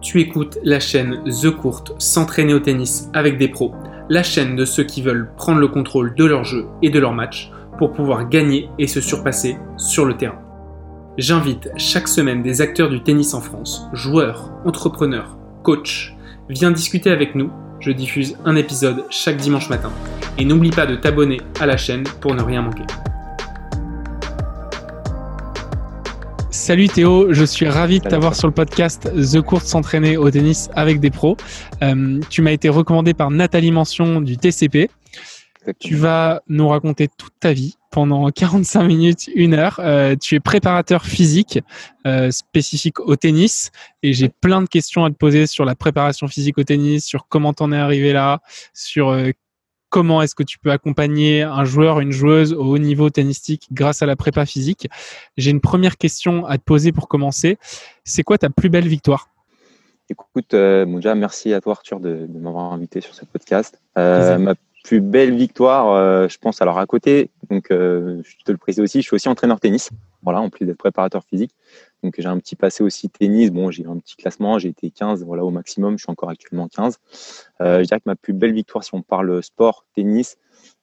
Tu écoutes la chaîne The Court s'entraîner au tennis avec des pros, la chaîne de ceux qui veulent prendre le contrôle de leur jeu et de leur match pour pouvoir gagner et se surpasser sur le terrain. J'invite chaque semaine des acteurs du tennis en France, joueurs, entrepreneurs, coachs. Viens discuter avec nous, je diffuse un épisode chaque dimanche matin. Et n'oublie pas de t'abonner à la chaîne pour ne rien manquer. Salut Théo, je suis ravi de t'avoir sur le podcast The Court s'entraîner au tennis avec des pros. Euh, tu m'as été recommandé par Nathalie Mention du TCP. Tu vas nous raconter toute ta vie pendant 45 minutes, une heure. Euh, tu es préparateur physique euh, spécifique au tennis et j'ai plein de questions à te poser sur la préparation physique au tennis, sur comment t'en es arrivé là, sur comment est-ce que tu peux accompagner un joueur, une joueuse au haut niveau tennistique grâce à la prépa physique? J'ai une première question à te poser pour commencer. C'est quoi ta plus belle victoire? Écoute, euh, déjà, merci à toi Arthur de, m'avoir invité sur ce podcast. Euh, ma plus belle victoire, euh, je pense alors à côté, donc je te le précise aussi, je suis aussi entraîneur tennis, voilà, en plus d'être préparateur physique. Donc j'ai un petit passé aussi tennis. Bon, j'ai un petit classement, j'ai été 15 voilà, au maximum, je suis encore actuellement 15. Euh, je dirais que ma plus belle victoire, si on parle sport, tennis,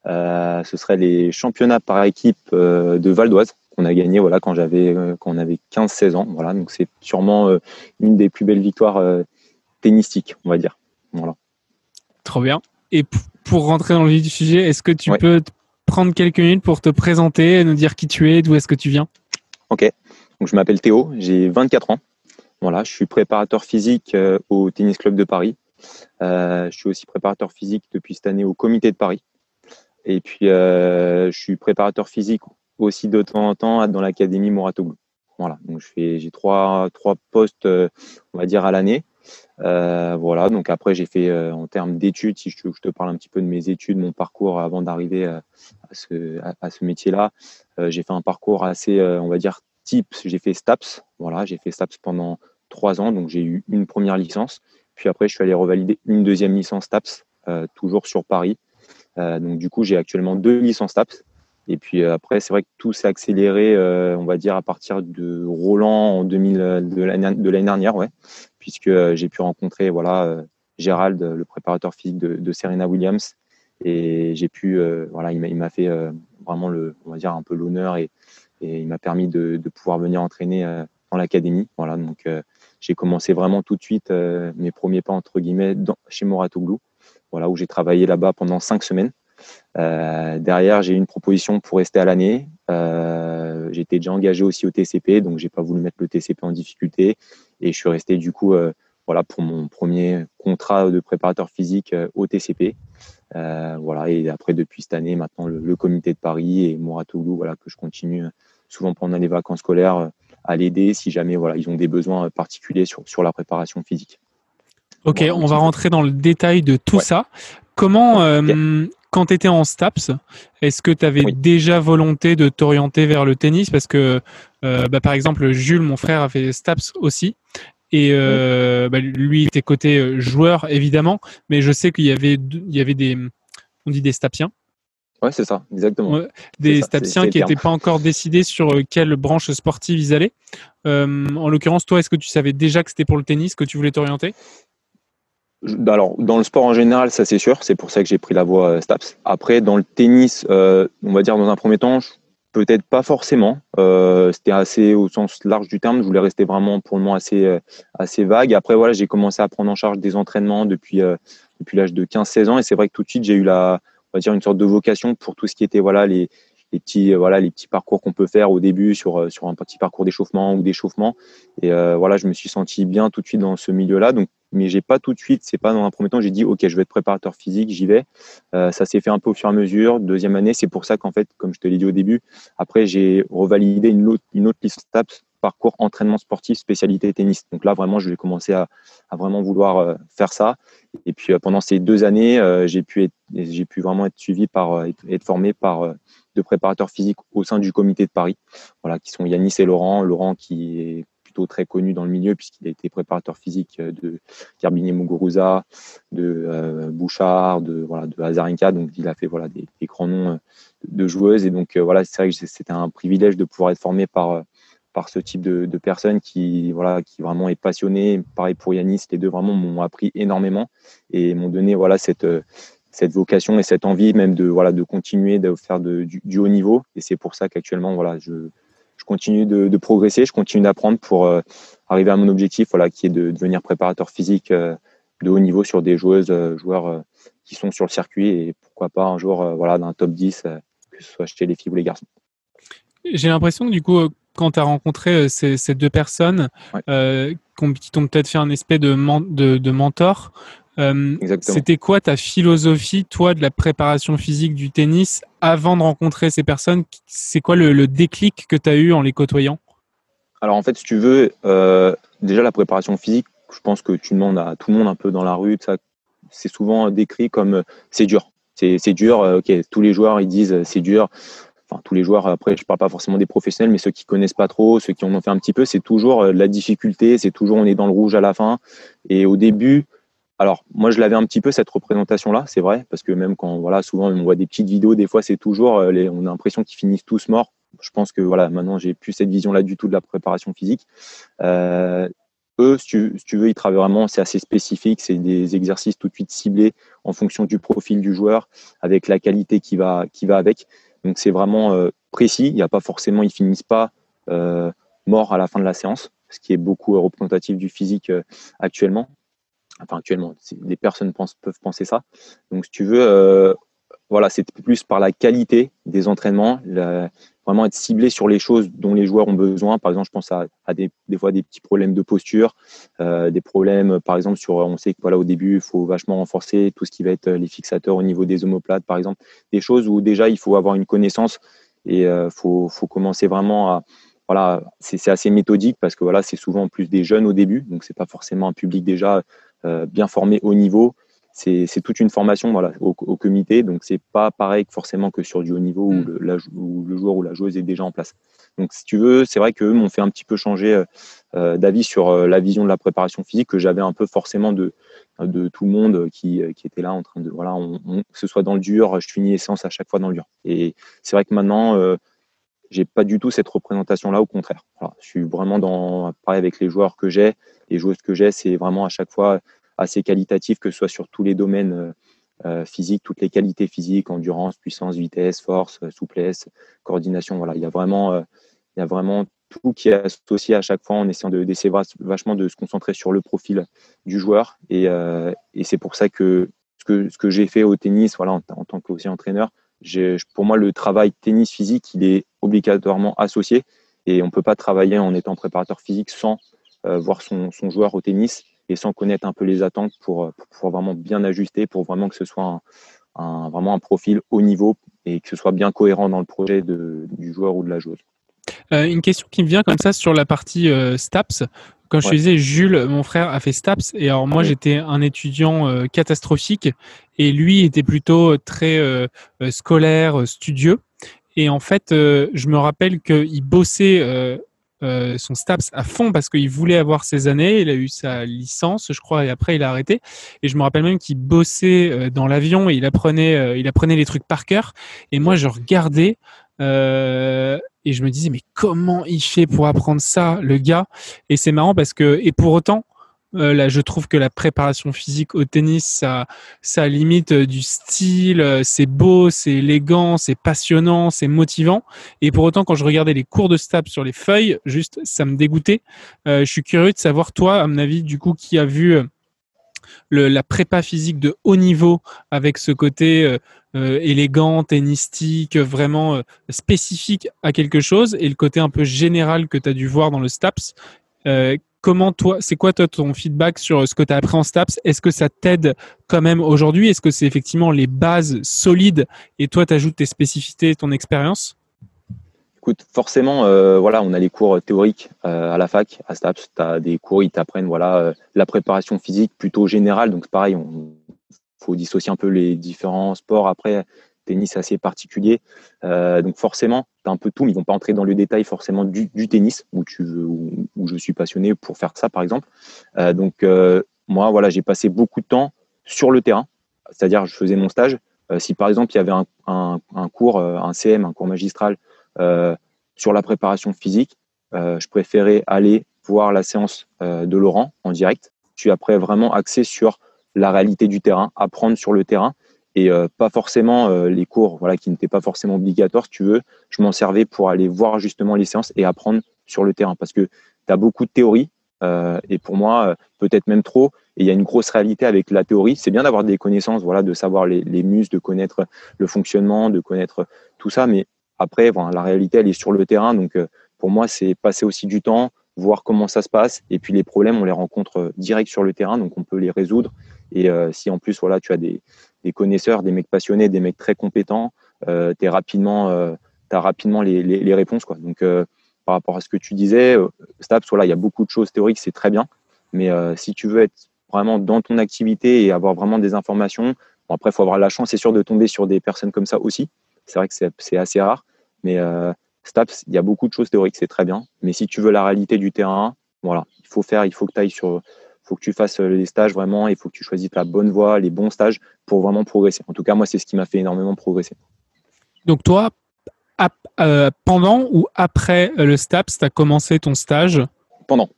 euh, ce serait les championnats par équipe euh, de Val d'Oise qu'on a gagné voilà, quand, j'avais, quand on avait 15-16 ans. Voilà, donc c'est sûrement une des plus belles victoires tennistiques, on va dire. Voilà. Trop bien. Et pour rentrer dans le vif du sujet, est-ce que tu peux prendre quelques minutes pour te présenter, nous dire qui tu es, d'où est-ce que tu viens? Ok. Donc, je m'appelle Théo, j'ai 24 ans. Voilà, je suis préparateur physique euh, au Tennis Club de Paris. Euh, je suis aussi préparateur physique depuis cette année au Comité de Paris. Et puis, euh, je suis préparateur physique aussi de temps en temps dans l'Académie Moratoglou. Voilà, donc j'ai trois, trois postes, on va dire, à l'année. voilà, donc après, j'ai fait en termes d'études, si je te, je te, parle un petit peu de mes études, mon parcours avant d'arriver à ce, à ce métier-là, j'ai fait un parcours assez, on va dire, j'ai fait STAPS. Voilà, j'ai fait STAPS pendant trois ans, donc j'ai eu une première licence. Puis après, je suis allé revalider une deuxième licence STAPS, euh, toujours sur Paris. Euh, donc du coup, j'ai actuellement deux licences STAPS. Et puis euh, après, c'est vrai que tout s'est accéléré, on va dire, à partir de Roland en 2000, de l'année dernière, ouais, puisque j'ai pu rencontrer voilà, Gérald, le préparateur physique de, de Serena Williams. Et j'ai pu, voilà, il m'a fait vraiment le, on va dire, un peu l'honneur et, et il m'a permis de, pouvoir venir entraîner euh, dans l'académie. Voilà, donc euh, j'ai commencé vraiment tout de suite euh, mes premiers pas entre guillemets dans, chez Moratoglou, voilà où j'ai travaillé là-bas pendant cinq semaines. derrière, j'ai eu une proposition pour rester à l'année. J'étais déjà engagé aussi au TCP, donc j'ai pas voulu mettre le TCP en difficulté et je suis resté du coup voilà pour mon premier contrat de préparateur physique au TCP. Euh, voilà, et après, depuis cette année, maintenant, le, comité de Paris et Mouratoglou, voilà, que je continue euh, souvent pendant les vacances scolaires euh, à l'aider si jamais voilà, ils ont des besoins particuliers sur, sur la préparation physique. Ok, on va rentrer dans le détail de tout ça. Comment, quand tu étais en STAPS, est-ce que tu avais déjà volonté de t'orienter vers le tennis? Parce que, bah, par exemple, Jules, mon frère, a fait STAPS aussi. Et euh, bah, lui était côté euh, joueur évidemment, mais je sais qu'il y avait il y avait des on dit des stapiens. Ouais, c'est ça, exactement. des stapiens qui n'étaient pas encore décidés sur euh, quelle branche sportive ils allaient. en l'occurrence, toi, est-ce que tu savais déjà que c'était pour le tennis que tu voulais t'orienter? Alors, dans le sport en général, ça c'est sûr, c'est pour ça que j'ai pris la voie STAPS. Après, dans le tennis, on va dire dans un premier temps, Peut-être pas forcément. Euh, c'était assez au sens large du terme. Je voulais rester vraiment pour le moment assez, euh, assez vague. Après, voilà, j'ai commencé à prendre en charge des entraînements depuis, euh, l'âge de 15-16 ans. Et c'est vrai que tout de suite, j'ai eu la, une sorte de vocation pour tout ce qui était voilà, les, les petits, voilà, les petits parcours qu'on peut faire au début sur, un petit parcours d'échauffement ou d'échauffement. Et voilà, je me suis senti bien tout de suite dans ce milieu-là. Mais j'ai pas tout de suite, c'est pas dans un premier temps, j'ai dit ok, je vais être préparateur physique, j'y vais. Euh, ça s'est fait un peu au fur et à mesure. Deuxième année, c'est pour ça qu'en fait, comme je te l'ai dit au début, après j'ai revalidé une autre, TAPS, parcours entraînement sportif, spécialité tennis. Donc là, vraiment, je vais commencer à, vraiment vouloir euh, faire ça. Et puis euh, pendant ces deux années, j'ai pu être, j'ai pu vraiment être suivi par, être formé par deux préparateurs physiques au sein du comité de Paris, voilà, qui sont Yanis et Laurent. Laurent qui est très connu dans le milieu puisqu'il a été préparateur physique de Garbinier Muguruza, de euh, Bouchard, de voilà de. Donc il a fait voilà des, grands noms euh, de joueuses et donc euh, voilà c'est vrai que c'était un privilège de pouvoir être formé par par ce type de, personne qui, voilà, qui vraiment est passionné. Pareil pour Yanis, les deux vraiment m'ont appris énormément et m'ont donné voilà, cette, cette vocation et cette envie même de, voilà, de continuer de faire de, du, haut niveau. Et c'est pour ça qu'actuellement, voilà, je continue de, de, progresser, je continue d'apprendre pour euh, arriver à mon objectif, voilà, qui est de devenir préparateur physique euh, de haut niveau sur des joueuses, euh, joueurs qui sont sur le circuit et pourquoi pas un jour voilà, d'un top 10, que ce soit chez les filles ou les garçons. J'ai l'impression que du coup, quand tu as rencontré ces, ces, deux personnes qui t'ont peut-être fait un espèce de, de, de mentor, euh, c'était quoi ta philosophie, toi, de la préparation physique du tennis avant de rencontrer ces personnes? C'est quoi le, déclic que tu as eu en les côtoyant? Alors en fait, si tu veux, euh, déjà la préparation physique, je pense que tu demandes à tout le monde un peu dans la rue, c'est souvent décrit comme euh, c'est dur. C'est dur, ok, tous les joueurs ils disent c'est dur. Enfin, tous les joueurs, après, je parle pas forcément des professionnels, mais ceux qui connaissent pas trop, ceux qui en ont fait un petit peu, c'est toujours la difficulté, c'est toujours on est dans le rouge à la fin. Et au début, alors, moi, je l'avais un petit peu cette représentation-là, c'est vrai, parce que même quand, voilà, souvent on voit des petites vidéos, des fois c'est toujours, euh, on a l'impression qu'ils finissent tous morts. Je pense que voilà, maintenant j'ai plus cette vision-là du tout de la préparation physique. Euh, eux, si tu, si tu, veux, ils travaillent vraiment, c'est assez spécifique, c'est des exercices tout de suite ciblés en fonction du profil du joueur, avec la qualité qui va, qui va avec. Donc c'est vraiment euh, précis. Il n'y a pas forcément, ils finissent pas euh, morts à la fin de la séance, ce qui est beaucoup représentatif du physique euh, actuellement enfin actuellement, les personnes peuvent penser ça. Donc si tu veux, euh, voilà, c'est plus par la qualité des entraînements, vraiment être ciblé sur les choses dont les joueurs ont besoin. Par exemple, je pense à, des, des, fois des petits problèmes de posture, euh, des problèmes, par exemple, sur, on sait que voilà, au début, il faut vachement renforcer tout ce qui va être les fixateurs au niveau des omoplates, par exemple, des choses où déjà il faut avoir une connaissance et euh, faut, commencer vraiment à, voilà, c'est assez méthodique parce que voilà, c'est souvent plus des jeunes au début, donc c'est pas forcément un public déjà euh, bien formé au niveau. C'est toute une formation voilà, au, comité, donc c'est pas pareil forcément que sur du haut niveau où, mm. le, la, le, joueur ou la joueuse est déjà en place. Donc si tu veux, c'est vrai qu'eux m'ont fait un petit peu changer euh, euh, d'avis sur la vision de la préparation physique que j'avais un peu forcément de, de tout le monde qui, qui, était là en train de voilà, on, que ce soit dans le dur, je finis les séances à chaque fois dans le dur. Et c'est vrai que maintenant, euh, j'ai pas du tout cette représentation là, au contraire. Je suis vraiment dans pareil avec les joueurs que j'ai, les joueuses que j'ai, c'est vraiment à chaque fois assez qualitatif, que ce soit sur tous les domaines euh, euh, physiques, toutes les qualités physiques, endurance, puissance, vitesse, force, euh, souplesse, coordination. Voilà, il y a vraiment, il y a vraiment tout qui est associé à chaque fois en essayant d'essayer vachement de se concentrer sur le profil du joueur. Et, et c'est pour ça que ce que, ce que j'ai fait au tennis, voilà, en, en tant qu'aussi entraîneur, pour moi, le travail tennis physique, il est obligatoirement associé. Et on ne peut pas travailler en étant préparateur physique sans voir son, son, joueur au tennis et sans connaître un peu les attentes pour, euh, pour pouvoir vraiment bien ajuster, pour vraiment que ce soit un, vraiment un profil haut niveau et que ce soit bien cohérent dans le projet de, du joueur ou de la joueuse. Euh, une question qui me vient comme ça sur la partie euh, STAPS. Comme je te disais, Jules, mon frère, a fait STAPS et alors moi j'étais un étudiant catastrophique et lui était plutôt très scolaire, studieux. Et en fait, je me rappelle qu'il bossait euh, son STAPS à fond parce qu'il voulait avoir ses années. Il a eu sa licence, je crois, et après il a arrêté. Et je me rappelle même qu'il bossait euh, dans l'avion et il apprenait, euh, il apprenait les trucs par cœur. Et moi, je regardais et je me disais mais comment il fait pour apprendre ça, le gars? Et c'est marrant parce que et pour autant, euh, là, je trouve que la préparation physique au tennis, ça, ça limite euh, du style, euh, c'est beau, c'est élégant, c'est passionnant, c'est motivant. Et pour autant, quand je regardais les cours de STAP sur les feuilles, juste, ça me dégoûtait. je suis curieux de savoir, toi, à mon avis, du coup, qui a vu la prépa physique de haut niveau avec ce côté élégant, tennistique, vraiment spécifique à quelque chose, et le côté un peu général que tu as dû voir dans le STAPS comment toi, c'est quoi toi ton feedback sur ce que tu as appris en STAPS? Est-ce que ça t'aide quand même aujourd'hui? Est-ce que c'est effectivement les bases solides? Et toi tu ajoutes tes spécificités, ton expérience? Écoute, forcément, euh, voilà, on a les cours théoriques euh, à la fac, à STAPS, tu as des cours, ils t'apprennent voilà, euh, la préparation physique plutôt générale, donc pareil, il faut dissocier un peu les différents sports. Après tennis assez particulier. Euh, donc forcément, tu as un peu tout, mais ils vont pas entrer dans le détail forcément du, tennis, où, je suis passionné pour faire ça, par exemple. Euh, donc euh, moi, voilà, j'ai passé beaucoup de temps sur le terrain, c'est-à-dire je faisais mon stage. si par exemple, il y avait un, cours, un CM, un cours magistral sur la préparation physique, je préférais aller voir la séance de Laurent en direct. Je suis après vraiment axé sur la réalité du terrain, apprendre sur le terrain et pas forcément les cours voilà, qui n'étaient pas forcément obligatoires, tu veux. Je m'en servais pour aller voir justement les séances et apprendre sur le terrain parce que tu as beaucoup de théorie et pour moi, peut-être même trop. Et il y a une grosse réalité avec la théorie. C'est bien d'avoir des connaissances, voilà, de savoir les, les muscles, de connaître le fonctionnement, de connaître tout ça. Mais après, voilà, la réalité, elle est sur le terrain. Donc, pour moi, c'est passer aussi du temps, voir comment ça se passe. Et puis, les problèmes, on les rencontre direct sur le terrain. Donc, on peut les résoudre. Et si en plus, voilà, tu as des, des, connaisseurs, des mecs passionnés, des mecs très compétents, euh, tu as rapidement, as rapidement les, les, réponses. Quoi. Donc, par rapport à ce que tu disais, STAPS, voilà, il y a beaucoup de choses théoriques, c'est très bien. Mais si tu veux être vraiment dans ton activité et avoir vraiment des informations. Bon, après, il faut avoir la chance, c'est sûr, de tomber sur des personnes comme ça aussi. C'est vrai que c'est assez rare. Mais euh, STAPS, il y a beaucoup de choses théoriques, c'est très bien. Mais si tu veux la réalité du terrain, voilà, il faut faire, il faut que tu ailles sur, faut que tu fasses euh, les stages vraiment, il faut que tu choisisses la bonne voie, les bons stages pour vraiment progresser. En tout cas, moi, c'est ce qui m'a fait énormément progresser. Donc toi, euh, pendant ou après le STAPS, tu as commencé ton stage? Pendant.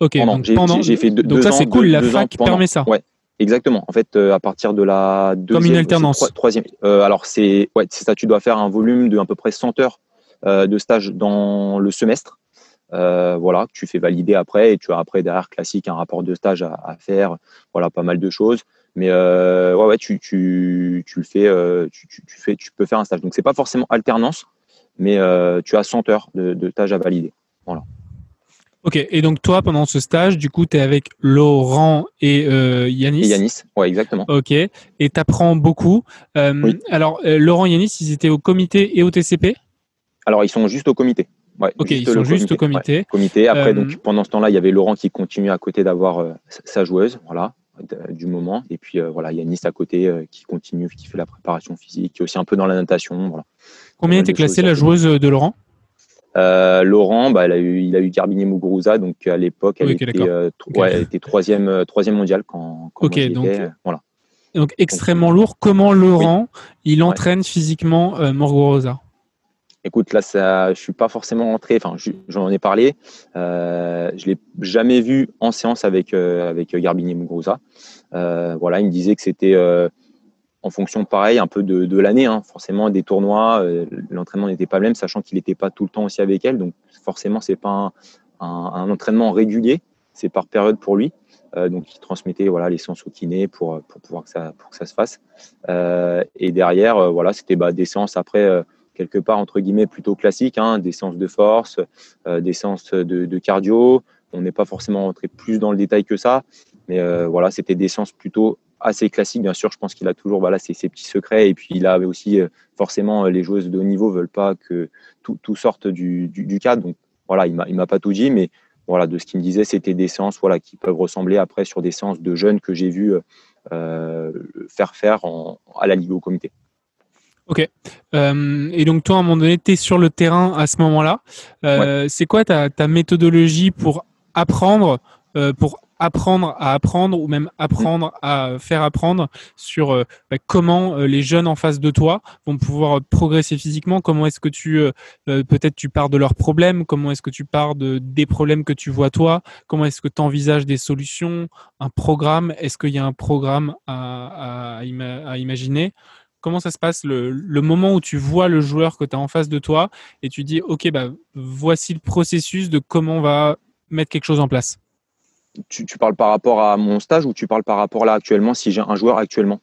Ok, donc pendant, j'ai fait deux, donc ça c'est cool, la fac permet ça. Ouais, exactement. En fait, euh, à partir de la deuxième, comme une alternance. troisième. Euh, alors c'est ouais, c'est ça. Tu dois faire un volume de à peu près 100 heures euh, de stage dans le semestre. voilà, tu fais valider après et tu as après derrière classique un rapport de stage à, faire. Voilà, pas mal de choses. Mais ouais, ouais, tu, tu, tu le fais, tu, tu, fais, tu peux faire un stage. Donc c'est pas forcément alternance, mais tu as 100 heures de, de stage à valider. Voilà. Ok, et donc toi, pendant ce stage, du coup, tu es avec Laurent et euh, Yanis? Et Yanis, ouais, exactement. Ok, et tu apprends beaucoup. Euh, oui. Alors, euh, Laurent et Yanis, ils étaient au comité et au TCP Alors, ils sont juste au comité. Ouais, ok, ils sont juste au comité. Ouais, comité. Après, donc, pendant ce temps-là, il y avait Laurent qui continue à côté d'avoir sa joueuse, voilà, du moment. Et puis, voilà, Yanis à côté qui continue, qui fait la préparation physique, qui est aussi un peu dans la natation. Voilà. Combien était classée la joueuse de Laurent? Euh, Laurent, bah, il a eu, il a eu Garbinier Muguruza, donc à l'époque, elle, okay, était, euh, okay. ouais, elle était troisième, euh, troisième mondiale quand, quand okay, donc, étais, voilà. Donc extrêmement lourd. Comment Laurent, oui. il entraîne physiquement euh, Muguruza Écoute, là, ça, je suis pas forcément rentré. Enfin, j'en ai parlé. Euh, je l'ai jamais vu en séance avec avec Garbinier Muguruza. voilà, il me disait que c'était en fonction, pareil, un peu de, de l'année. Hein. Forcément, des tournois, euh, l'entraînement n'était pas le même, sachant qu'il n'était pas tout le temps aussi avec elle. Donc, forcément, c'est pas un, un, un, entraînement régulier, c'est par période pour lui. Euh, donc, il transmettait voilà, les séances au kiné pour, pour, pouvoir que ça, pour que ça se fasse. Euh, et derrière, euh, voilà, c'était bah, des séances après, euh, quelque part, entre guillemets, plutôt classiques, hein, des séances de force, euh, des séances de, cardio. On n'est pas forcément rentré plus dans le détail que ça, mais voilà, c'était des séances plutôt assez classique, bien sûr. Je pense qu'il a toujours voilà, ses, petits secrets. Et puis, il a aussi, forcément, les joueuses de haut niveau veulent pas que tout, sorte du, du, cadre. Donc, voilà, il ne m'a pas tout dit. Mais voilà, de ce qu'il me disait, c'était des séances voilà, qui peuvent ressembler après sur des séances de jeunes que j'ai vu euh, faire faire à la Ligue au comité. Ok. Euh, et donc, toi, à un moment donné, tu es sur le terrain à ce moment-là. Euh, ouais. C'est quoi ta, ta, méthodologie pour apprendre, euh, pour apprendre à apprendre ou même apprendre à faire apprendre sur euh, bah, comment euh, les jeunes en face de toi vont pouvoir progresser physiquement, comment est-ce que tu euh, peut-être tu pars de leurs problèmes, comment est-ce que tu pars de des problèmes que tu vois toi, comment est-ce que tu envisages des solutions, un programme, est-ce qu'il y a un programme à, à, à imaginer? Comment ça se passe le, le, moment où tu vois le joueur que tu as en face de toi et tu dis OK bah voici le processus de comment on va mettre quelque chose en place tu, tu, parles par rapport à mon stage ou tu parles par rapport là actuellement si j'ai un joueur actuellement?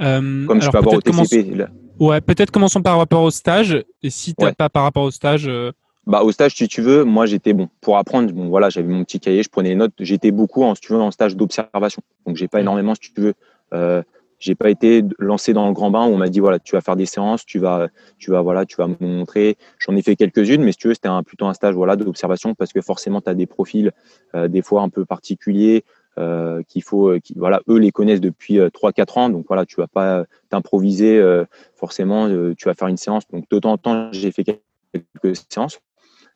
Euh, Comme je peux avoir au TCP. Commence... Ouais, peut-être commençons par rapport au stage. Et si tu n'as ouais. pas par rapport au stage. Euh... Bah, au stage, si tu veux, moi j'étais bon pour apprendre. Bon, voilà, j'avais mon petit cahier, je prenais les notes. J'étais beaucoup en, si tu veux, en stage d'observation. Donc, j'ai pas énormément, si tu veux, euh, j'ai pas été lancé dans le grand bain où on m'a dit voilà tu vas faire des séances tu vas tu vas voilà tu vas me montrer. J'en ai fait quelques-unes mais si tu veux c'était un, plutôt un stage voilà d'observation parce que forcément tu as des profils euh, des fois un peu particuliers euh, qu'il faut euh, voilà eux les connaissent depuis 3 euh, 4 ans. Donc voilà tu vas pas t'improviser euh, forcément tu vas faire une séance. Donc de temps en temps j'ai fait quelques séances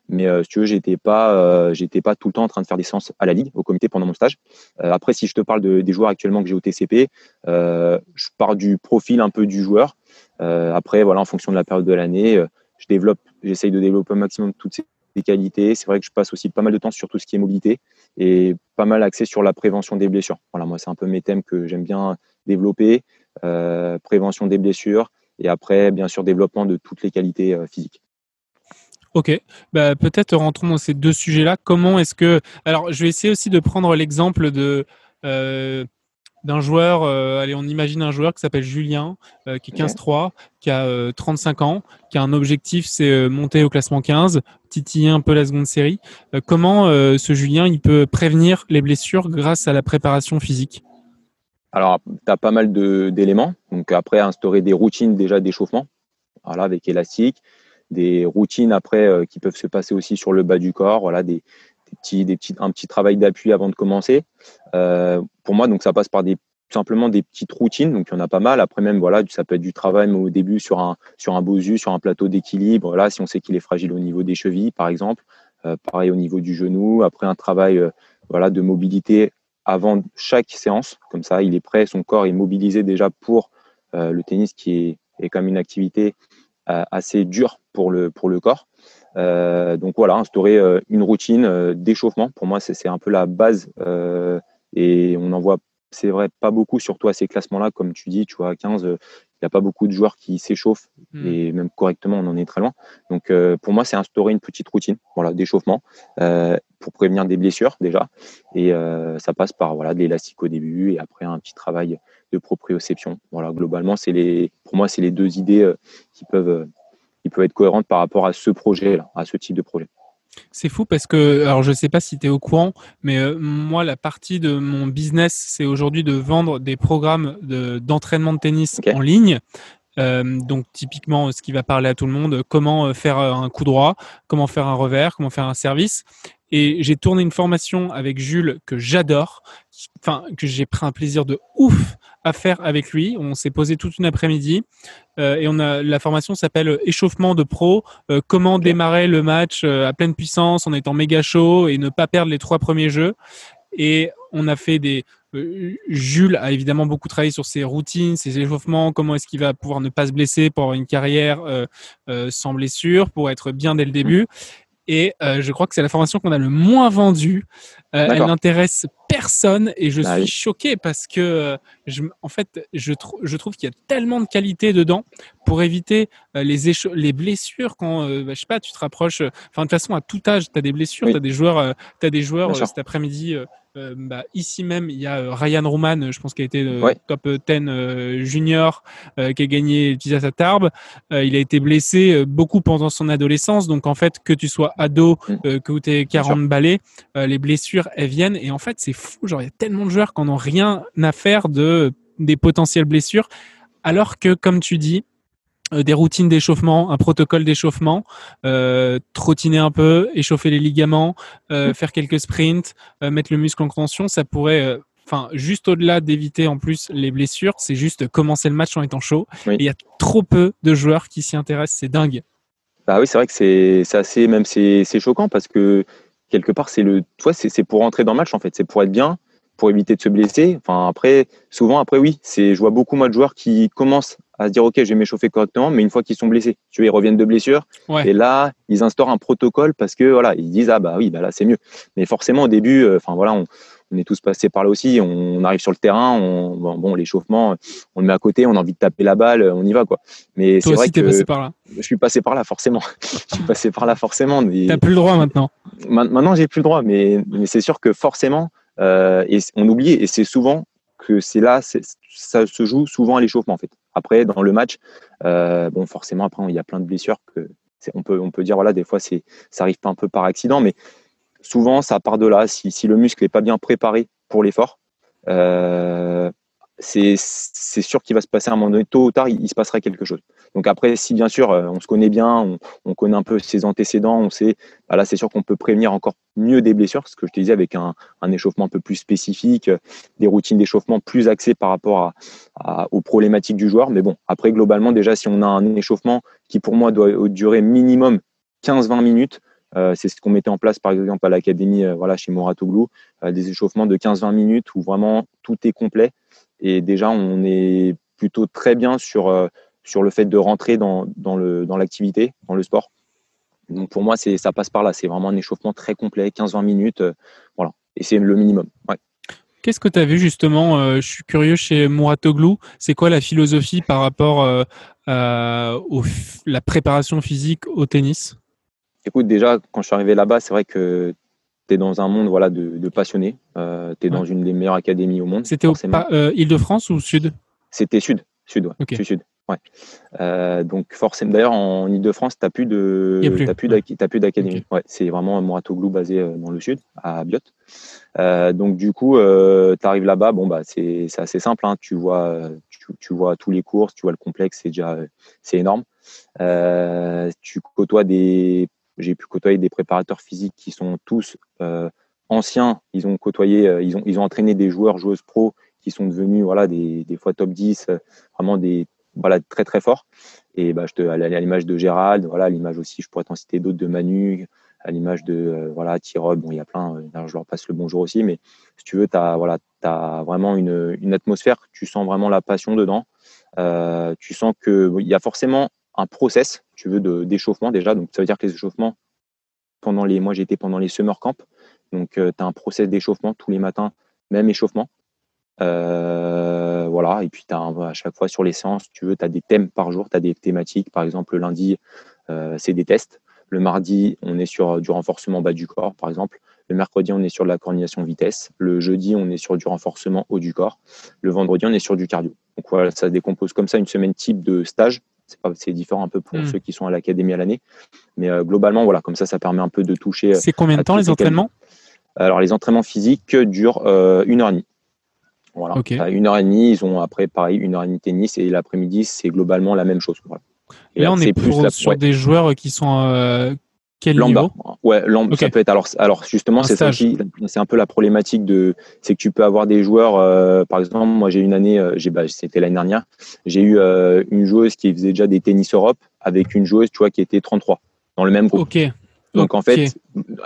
mais euh, si tu veux, j'étais pas, euh, j'étais pas tout le temps en train de faire des séances à la ligue, au comité pendant mon stage. Euh, après, si je te parle de, des joueurs actuellement que j'ai au TCP, je pars du profil un peu du joueur. Après, voilà, en fonction de la période de l'année, je développe, j'essaye de développer au maximum toutes ces qualités. C'est vrai que je passe aussi pas mal de temps sur tout ce qui est mobilité et pas mal axé sur la prévention des blessures. Voilà, moi, c'est un peu mes thèmes que j'aime bien développer. Prévention des blessures et après, bien sûr, développement de toutes les qualités physiques. Ok, bah, peut-être rentrons dans ces deux sujets-là. Comment est-ce que... Alors, je vais essayer aussi de prendre l'exemple de... Euh, d'un joueur, allez, on imagine un joueur qui s'appelle Julien, qui est 15-3, qui a 35 ans, qui a un objectif, c'est monter au classement 15, titiller un peu la seconde série. comment ce Julien, il peut prévenir les blessures grâce à la préparation physique? Alors, tu as pas mal d'éléments. Donc, après, instaurer des routines déjà d'échauffement, voilà, avec élastique, des routines après euh, qui peuvent se passer aussi sur le bas du corps, voilà, des, petits, des un petit travail d'appui avant de commencer. Euh, pour moi, donc ça passe par simplement des petites routines, donc il y en a pas mal. Après même, voilà, ça peut être du travail, mais au début sur un sur un sur un plateau d'équilibre. Là, si on sait qu'il est fragile au niveau des chevilles, par exemple, euh, pareil au niveau du genou. Après un travail, voilà, de mobilité avant chaque séance. Comme ça, il est prêt, son corps est mobilisé déjà pour le tennis qui est, comme une activité assez dure pour le, pour le corps. Euh, donc voilà, instaurer une routine d'échauffement. Pour moi, c'est un peu la base et on en voit, c'est vrai, pas beaucoup, surtout à ces classements-là, comme tu dis, tu vois, à 15, il n'y a pas beaucoup de joueurs qui s'échauffent hmm. et même correctement, on en est très loin. Donc pour moi, c'est instaurer une petite routine voilà, d'échauffement pour prévenir des blessures déjà. Et euh, ça passe par voilà, de l'élastique au début et après un petit travail de proprioception. Voilà, globalement, c'est les, pour moi, c'est les deux idées euh, qui peuvent, euh, qui peuvent être cohérentes par rapport à ce projet-là, à ce type de projet. C'est fou parce que, alors je ne sais pas si tu es au courant, mais moi, la partie de mon business, c'est aujourd'hui de vendre des programmes d'entraînement de, tennis en ligne. donc typiquement, ce qui va parler à tout le monde, comment faire un coup droit, comment faire un revers, comment faire un service. Et j'ai tourné une formation avec Jules que j'adore, enfin que j'ai pris un plaisir de ouf à faire avec lui. On s'est posé toute une après-midi euh, et on a la formation s'appelle échauffement de pro. Euh, comment démarrer le match euh, à pleine puissance en étant méga chaud et ne pas perdre les trois premiers jeux. Et on a fait des Jules a évidemment beaucoup travaillé sur ses routines, ses échauffements, comment est-ce qu'il va pouvoir ne pas se blesser pour avoir une carrière sans blessure, pour être bien dès le début. Et euh, je crois que c'est la formation qu'on a le moins vendue. Euh, elle n'intéresse personne et je bah suis choqué parce que, euh, je, en fait, je, je trouve qu'il y a tellement de qualité dedans pour éviter les, les blessures quand, bah, je sais pas, tu te rapproches. Enfin, de toute façon, à tout âge, tu as des blessures, tu as des joueurs, as des joueurs cet après-midi euh, bah, ici même, il y a euh, Ryan Roman, je pense qu'il a été euh, top 10 junior, qui a gagné sa Tarbes. il a été blessé beaucoup pendant son adolescence. Donc, en fait, que tu sois ado, mm. que tu aies 40 balais, les blessures, elles viennent. Et en fait, c'est fou. Genre, il y a tellement de joueurs qui n'ont rien à faire de, des potentielles blessures. Alors que, comme tu dis, euh, des routines d'échauffement, un protocole d'échauffement, euh, trottiner un peu, échauffer les ligaments, euh, mmh. faire quelques sprints, mettre le muscle en tension, ça pourrait, enfin, juste au-delà d'éviter en plus les blessures, c'est juste commencer le match en étant chaud. Il y a trop peu de joueurs qui s'y intéressent, c'est dingue. Bah oui, c'est vrai que c'est assez, même c'est choquant parce que quelque part, c'est le, toi, c'est pour rentrer dans le match en fait, c'est pour être bien, pour éviter de se blesser. Enfin, après, souvent, après, oui, c'est, je vois beaucoup moi de joueurs qui commencent à se dire ok je vais m'échauffer correctement mais une fois qu'ils sont blessés tu vois ils reviennent de blessure. Et là ils instaurent un protocole parce que voilà ils disent ah bah oui bah là c'est mieux. Mais forcément au début euh, enfin voilà on, on, est tous passés par là aussi on, arrive sur le terrain on, bon, l'échauffement on le met à côté on a envie de taper la balle on y va quoi. Mais c'est vrai que passé par là. je suis passé par là forcément. Je suis passé par là forcément mais... t'as plus le droit maintenant. Maintenant j'ai plus le droit mais, mais c'est sûr que forcément euh, et on oublie et c'est souvent que c'est là ça se joue souvent à l'échauffement en fait. Après, dans le match, euh, bon, forcément, après, il y a plein de blessures que on peut, on peut dire, voilà, des fois, ça arrive pas un peu par accident, mais souvent, ça part de là. Si, le muscle n'est pas bien préparé pour l'effort, euh, c'est sûr qu'il va se passer à un moment donné, tôt ou tard, il, se passera quelque chose. Donc après, si bien sûr, euh, on se connaît bien, on, connaît un peu ses antécédents, on sait, bah là, c'est sûr qu'on peut prévenir encore mieux des blessures, ce que je te disais, avec un, échauffement un peu plus spécifique, euh, des routines d'échauffement plus axées par rapport aux problématiques du joueur. Mais bon, après, globalement, déjà, si on a un échauffement qui, pour moi, doit durer minimum 15-20 minutes, euh, c'est ce qu'on mettait en place par exemple à l'académie voilà, chez Moratoglou, des échauffements de 15-20 minutes où vraiment tout est complet. Et déjà, on est plutôt très bien sur, euh, le fait de rentrer dans, l'activité, dans, dans, le sport. Donc pour moi, ça passe par là. C'est vraiment un échauffement très complet, 15-20 minutes. voilà. Et c'est le minimum. Qu'est-ce que tu as vu justement Je suis curieux chez Mouratoglou. C'est quoi la philosophie par rapport à la préparation physique au tennis? Écoute, déjà, quand je suis arrivé là-bas, c'est vrai que tu es dans un monde voilà, de, passionnés. Euh, tu es dans une des meilleures académies au monde. C'était au euh, Île-de-France ou Sud? C'était Sud. Sud, ouais. Sud, Ouais. Euh, donc forcément, d'ailleurs en Ile-de-France, tu n'as plus de, plus d'académie. Ouais, c'est vraiment un Moratoglou basé dans le sud, à Biot. donc du coup, tu arrives là-bas, bon bah c'est assez simple. Hein. tu vois, tu, vois tous les courses, tu vois le complexe, c'est déjà c'est énorme. tu côtoies des j'ai pu côtoyer des préparateurs physiques qui sont tous euh, anciens. Ils ont côtoyé, euh, ils, ont, ils ont entraîné des joueurs, joueuses pro qui sont devenus voilà, des, des fois top 10, euh, vraiment des voilà, très très forts. Et bah, je te, à l'image de Gérald, voilà, à l'image aussi, je pourrais t'en citer d'autres de Manu, à l'image de voilà, Tyrod, bon, il y a plein, je leur passe le bonjour aussi, mais si tu veux, tu as, voilà, vraiment une, une, atmosphère, tu sens vraiment la passion dedans. tu sens qu'il y a forcément un process, tu veux, d'échauffement déjà. Donc, ça veut dire que les échauffements, pendant les, moi j'étais pendant les summer camps, donc euh, tu as un process d'échauffement tous les matins, même échauffement. Euh, voilà, et puis as à chaque fois sur les séances, tu veux, tu as des thèmes par jour, tu as des thématiques. Par exemple, le lundi, euh, c'est des tests. Le mardi, on est sur du renforcement bas du corps, par exemple. Le mercredi, on est sur de la coordination vitesse. Le jeudi, on est sur du renforcement haut du corps. Le vendredi, on est sur du cardio. Donc voilà, ça décompose comme ça une semaine type de stage c'est différent un peu pour hmm. ceux qui sont à l'académie à l'année. Mais euh, globalement, voilà, comme ça, ça permet un peu de toucher. C'est combien de temps les entraînements? Alors, les entraînements physiques durent euh, une heure et demie. Voilà. une heure et demie, ils ont après, pareil, une heure et demie tennis et l'après-midi, c'est globalement la même chose. Et, là, on est plus sur des joueurs qui sont quel Lamba. Ouais, Lamba, ça peut être. Alors, alors justement, c'est ça c'est un peu la problématique de, c'est que tu peux avoir des joueurs. Euh, par exemple, moi, j'ai une année, euh, j'ai, bah, c'était l'année dernière, j'ai eu euh, une joueuse qui faisait déjà des tennis Europe avec une joueuse, tu vois, qui était 33 dans le même groupe. Ok. Donc en fait,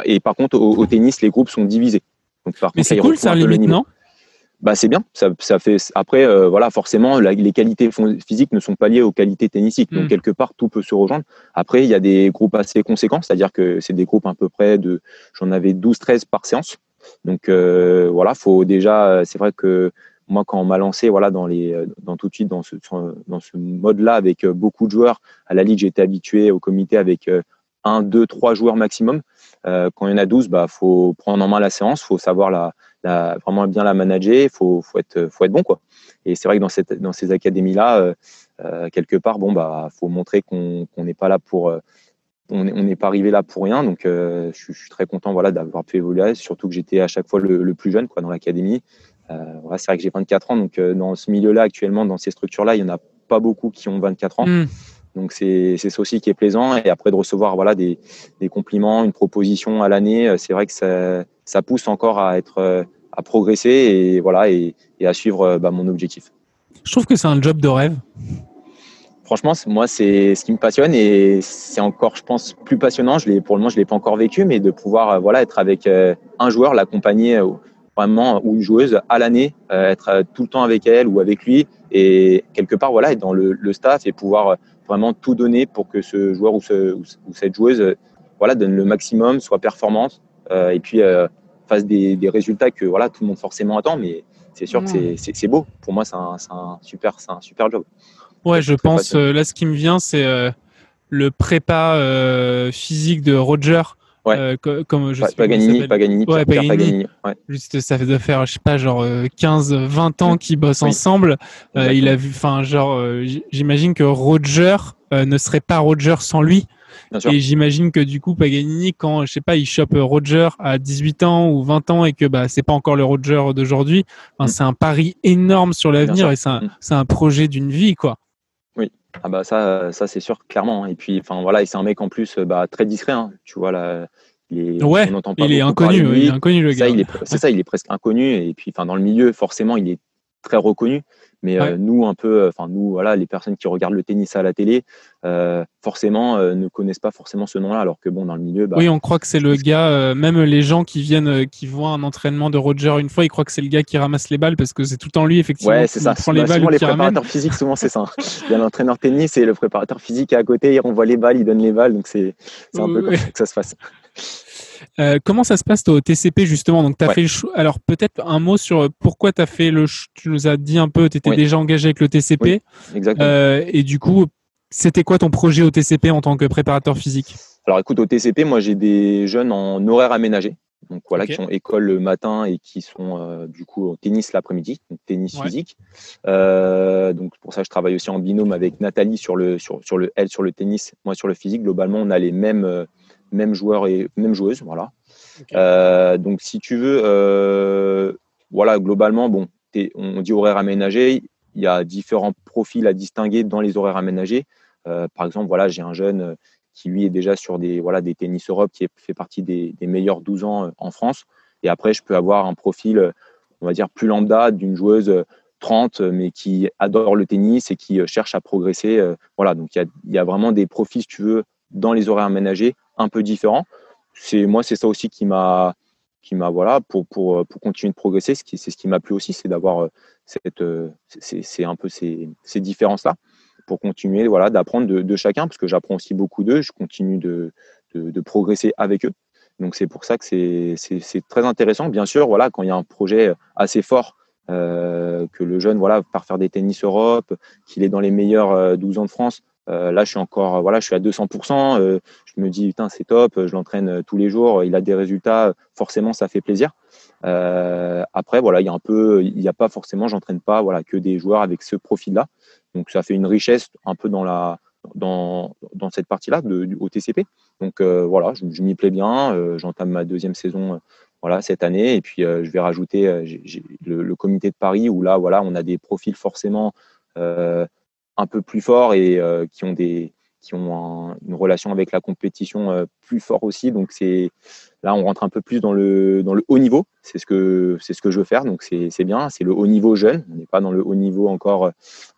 et par contre, au, tennis, les groupes sont divisés. Donc par Mais c'est cool, ça limite, non? Bah c'est bien. Ça, ça, fait après euh, voilà forcément les qualités physiques ne sont pas liées aux qualités tennistiques. Donc hmm. quelque part tout peut se rejoindre. Après il y a des groupes assez conséquents, c'est-à-dire que c'est des groupes à peu près de j'en avais 12 13 par séance. Donc euh, voilà, faut déjà c'est vrai que moi quand on m'a lancé voilà dans les dans tout de suite dans ce dans ce mode-là avec beaucoup de joueurs à la ligue, j'étais habitué au comité avec un, deux, trois joueurs maximum. Euh, quand il y en a 12, bah faut prendre en main la séance, faut savoir la vraiment bien la manager, faut, faut, être, faut être bon. Quoi. Et c'est vrai que dans, cette, dans ces académies-là, euh, euh, quelque part, bon, bah, faut montrer qu'on n'est pas là pour. On n'est pas arrivé là pour rien. Donc, je, suis très content voilà, d'avoir pu évoluer, surtout que j'étais à chaque fois le, plus jeune quoi, dans l'académie. Voilà, c'est vrai que j'ai 24 ans, donc dans ce milieu-là, actuellement, dans ces structures-là, il n'y en a pas beaucoup qui ont 24 ans. Hmm. Donc c'est ça aussi qui est plaisant. Et après de recevoir voilà, des, des compliments, une proposition à l'année, c'est vrai que ça, ça pousse encore à être euh, à progresser et voilà et, à suivre euh, bah, mon objectif. Je trouve que c'est un job de rêve. Franchement, moi, c'est ce qui me passionne et c'est encore, je pense, plus passionnant. Je pour le moment, je l'ai pas encore vécu, mais de pouvoir euh, voilà être avec un joueur, l'accompagner vraiment ou une joueuse à l'année, être tout le temps avec elle ou avec lui et quelque part voilà être dans le, staff et pouvoir vraiment tout donner pour que ce joueur ou, ce, ou cette joueuse voilà donne le maximum, soit performante et puis fasse des, résultats que voilà, tout le monde forcément attend, mais c'est sûr que c'est beau. Pour moi, c'est un, un, super, un super job. Ouais, je pense, euh, là, ce qui me vient, c'est euh, le prépa euh, physique de Roger. Ouais. comme je sais Paganini, Paganini, ouais, Paganini. Ouais. Juste, ça fait de faire, je sais pas, genre 15, 20 ans qu'ils bossent ensemble. il a vu, enfin, genre, j'imagine que Roger ne serait pas Roger sans lui. Et j'imagine que du coup, Paganini, quand je sais pas, il chope Roger à 18 ans ou 20 ans et que bah c'est pas encore le Roger d'aujourd'hui, mm. c'est un pari énorme sur l'avenir et c'est un, mm. un, projet d'une vie, quoi. Ah bah ça, ça c'est sûr clairement. Et puis, enfin voilà, c'est un mec en plus bah, très discret. Hein. Tu vois là. Il est, ouais, il est inconnu, il est inconnu le gars. C'est ça, il est presque inconnu. Et puis, enfin, dans le milieu, forcément, il est très reconnu. Mais euh, nous, un peu, enfin nous, voilà, les personnes qui regardent le tennis à la télé, euh, forcément, euh, ne connaissent pas forcément ce nom-là, alors que bon, dans le milieu, bah, oui, on croit que c'est le gars. même les gens qui viennent, qui voient un entraînement de Roger une fois, ils croient que c'est le gars qui ramasse les balles parce que c'est tout le temps lui, effectivement. Ouais, c'est ça. Prend les, bah, balles les préparateurs physiques, souvent c'est ça. Il y a l'entraîneur tennis et le préparateur physique est à côté, il renvoie les balles, il donne les balles, donc c'est un peu comme ça que ça se passe. Euh, comment ça se passe au TCP justement? Donc, as fait Alors, peut-être un mot sur pourquoi tu as fait le. Tu nous as dit un peu, tu étais déjà engagé avec le TCP. exactement. Euh, et du coup, c'était quoi ton projet au TCP en tant que préparateur physique? Alors, écoute, au TCP, moi, j'ai des jeunes en horaire aménagé. Donc voilà, qui ont école le matin et qui sont euh, du coup au tennis l'après-midi, donc tennis physique. donc pour ça, je travaille aussi en binôme avec Nathalie sur le sur, sur le elle sur le tennis, moi sur le physique. Globalement, on a les mêmes même joueur et même joueuse. Voilà. Euh, donc, si tu veux, euh, voilà, globalement, bon, on dit horaire aménagé. Il y a différents profils à distinguer dans les horaires aménagés. Euh, par exemple, voilà, j'ai un jeune qui lui est déjà sur des, voilà, des tennis Europe, qui fait partie des, meilleurs 12 ans en France. Et après, je peux avoir un profil, on va dire, plus lambda d'une joueuse 30, mais qui adore le tennis et qui cherche à progresser. Voilà, donc il y a, il y a vraiment des profils, si tu veux, dans les horaires aménagés un peu différent. C'est moi, c'est ça aussi qui m'a qui m'a voilà pour, pour, pour continuer de progresser. C'est ce qui m'a plu aussi, c'est d'avoir euh, cette euh, c'est un peu ces, ces différences là pour continuer voilà d'apprendre de, chacun parce que j'apprends aussi beaucoup d'eux. Je continue de, de, progresser avec eux. Donc c'est pour ça que c'est très intéressant. Bien sûr, voilà, quand il y a un projet assez fort, euh, que le jeune voilà part faire des tennis Europe, qu'il est dans les meilleurs 12 ans de France, euh, là, je suis encore, voilà, je suis à 200%. Euh, je me dis, putain, c'est top. Je l'entraîne euh, tous les jours. Il a des résultats. Forcément, ça fait plaisir. après, voilà, il y a un peu, il n'y a pas forcément, j'entraîne pas, voilà, que des joueurs avec ce profil-là. Donc, ça fait une richesse un peu dans la, dans, cette partie-là au TCP. Donc, voilà, je, m'y plais bien. J'entame ma deuxième saison. voilà, cette année, et puis je vais rajouter le, le, comité de Paris où là, voilà, on a des profils forcément un peu plus forts et euh, qui ont des qui ont une relation avec la compétition euh, plus fort aussi. Donc c'est là on rentre un peu plus dans le dans le haut niveau. C'est ce que c'est ce que je veux faire. Donc c'est bien. C'est le haut niveau jeune. On n'est pas dans le haut niveau encore euh,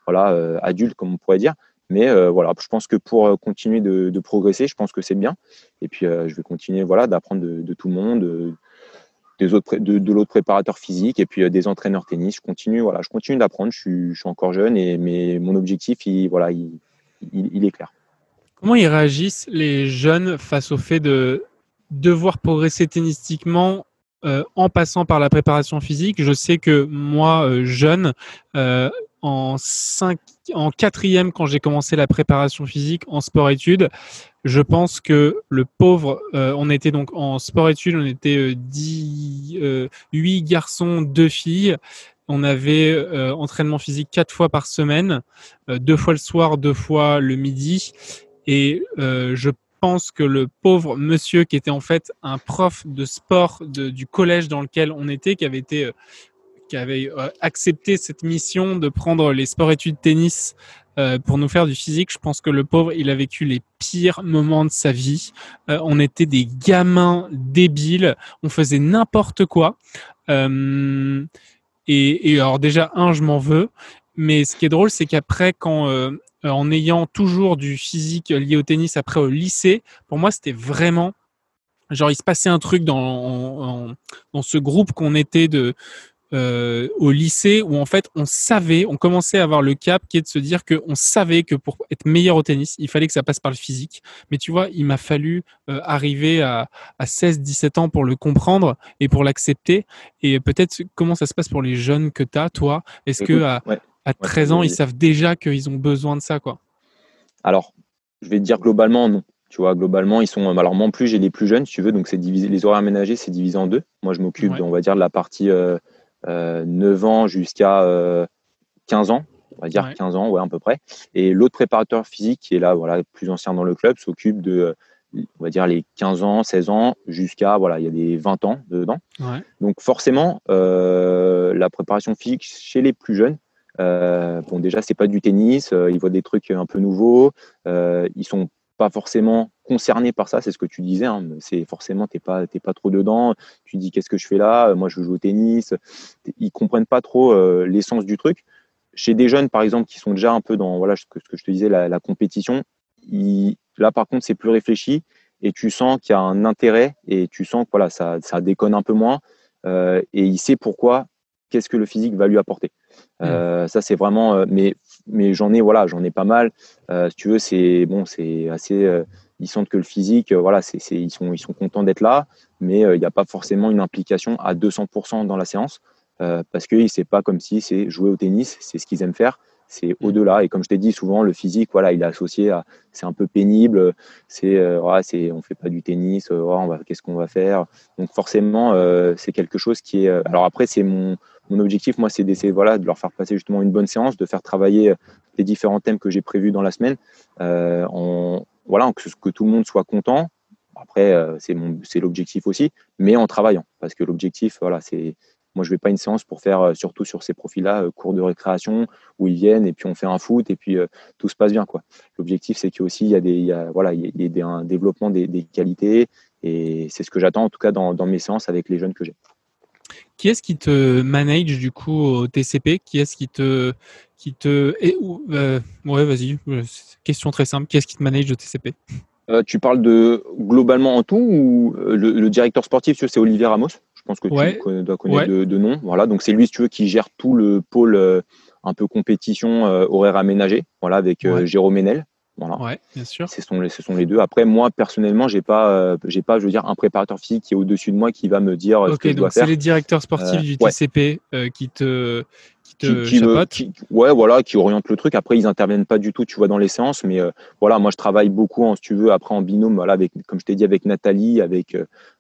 voilà adulte comme on pourrait dire. Mais voilà, je pense que pour continuer de, progresser, je pense que c'est bien. Et puis je vais continuer voilà d'apprendre de, de, tout le monde, autres, de, l'autre préparateur physique et puis euh, des entraîneurs tennis. Je continue, voilà, je continue d'apprendre. Je suis, je suis, encore jeune et mais mon objectif, il, voilà, il, il, est clair. Comment ils réagissent les jeunes face au fait de devoir progresser tennistiquement euh, en passant par la préparation physique? Je sais que moi, euh, jeune, en, cinq, en quatrième, quand j'ai commencé la préparation physique en sport-études, je pense que le pauvre, euh, on était donc en sport-études, on était euh, dix, euh, huit garçons, deux filles. On avait entraînement physique quatre fois par semaine, deux fois le soir, deux fois le midi. Et je pense que le pauvre monsieur qui était en fait un prof de sport de, du collège dans lequel on était, qui avait été qui avait euh, accepté cette mission de prendre les sports-études tennis euh, pour nous faire du physique. Je pense que le pauvre, il a vécu les pires moments de sa vie. Euh, on était des gamins débiles, on faisait n'importe quoi. et, et, alors déjà, un, je m'en veux. Mais ce qui est drôle, c'est qu'après, quand en ayant toujours du physique lié au tennis après au lycée, pour moi, c'était vraiment genre il se passait un truc dans, dans ce groupe qu'on était de euh, au lycée où en fait on savait, on commençait à avoir le cap qui est de se dire que on savait que pour être meilleur au tennis, il fallait que ça passe par le physique. Mais tu vois, il m'a fallu euh, arriver à, à 16-17 ans pour le comprendre et pour l'accepter. Et peut-être comment ça se passe pour les jeunes que tu as, toi? Est-ce que à, à 13 ans, ils savent déjà qu'ils ont besoin de ça quoi? Alors, je vais te dire globalement non. Tu vois, globalement, ils sont. Alors, moi, en plus, j'ai les plus jeunes, si tu veux. Donc, c'est divisé. Les horaires aménagés, c'est divisé en deux. Moi, je m'occupe, on va dire, de la partie euh, 9 euh, ans jusqu'à 15 euh, ans, on va dire 15 ans, ouais, à peu près. Et l'autre préparateur physique, qui est là, voilà, plus ancien dans le club, s'occupe de, on va dire, les 15 ans, 16 ans, jusqu'à, voilà, il y a des 20 ans dedans. Donc, forcément, euh, la préparation physique chez les plus jeunes, bon, déjà, c'est pas du tennis, ils voient des trucs un peu nouveaux, ils sont pas forcément concernés par ça, c'est ce que tu disais. Hein, c'est forcément, tu n'es pas, pas trop dedans. Tu dis qu'est-ce que je fais là Moi, je joue au tennis. Ils comprennent pas trop l'essence du truc. Chez des jeunes, par exemple, qui sont déjà un peu dans voilà ce que, je te disais, la, compétition, là, par contre, c'est plus réfléchi et tu sens qu'il y a un intérêt et tu sens que voilà, ça, ça déconne un peu moins. et il sait pourquoi, qu'est-ce que le physique va lui apporter. Mmh. ça, c'est vraiment. mais mais j'en ai voilà, j'en ai pas mal. Euh, si tu veux, c'est bon, c'est assez. Euh, ils sentent que le physique, euh, voilà, c'est, ils sont ils sont contents d'être là, mais il n'y a pas forcément une implication à 200% dans la séance parce que c'est pas comme si c'est jouer au tennis, c'est ce qu'ils aiment faire c'est mmh. au-delà. Et comme je t'ai dit, souvent, le physique, voilà, il est associé à c'est un peu pénible, c'est euh, c'est on fait pas du tennis, on va qu'est-ce qu'on va faire? Donc forcément, c'est quelque chose qui est. alors après, c'est mon, mon objectif, moi, c'est d'essayer de leur faire passer justement une bonne séance, de faire travailler euh, les différents thèmes que j'ai prévus dans la semaine, euh, voilà, que, tout le monde soit content. Après, euh, c'est l'objectif aussi, mais en travaillant. Parce que l'objectif, voilà, c'est. Moi, je ne vais pas une séance pour faire, surtout sur ces profils-là, cours de récréation, où ils viennent et puis on fait un foot et puis tout se passe bien. L'objectif, c'est qu'il y a, des, il y voilà, il y a un développement des, qualités et c'est ce que j'attends en tout cas dans mes séances avec les jeunes que j'ai. Qui est-ce qui te manage du coup au TCP Qui est-ce qui te qui te et, euh, ouais vas-y euh, question très simple. Qui est-ce qui te manage au TCP euh, Tu parles de globalement en tout ou le, directeur sportif c'est Olivier Ramos? Je pense que tu dois connaître de, nom. Voilà donc c'est lui si tu veux qui gère tout le pôle un peu compétition horaire aménagé. Voilà avec Jérôme Ménel. Voilà. Ouais, bien sûr. Ce sont, les, ce sont les deux. Après, moi, personnellement, j'ai pas, euh, j'ai pas, je veux dire, un préparateur physique qui est au-dessus de moi qui va me dire euh, ce que je dois faire. C'est les directeurs sportifs euh, du TCP qui te, qui te qui, ouais, voilà, qui orientent le truc. Après, ils interviennent pas du tout, tu vois, dans les séances. Mais voilà, moi, je travaille beaucoup, en, si tu veux, après en binôme, voilà, avec, comme je t'ai dit, avec Nathalie, avec,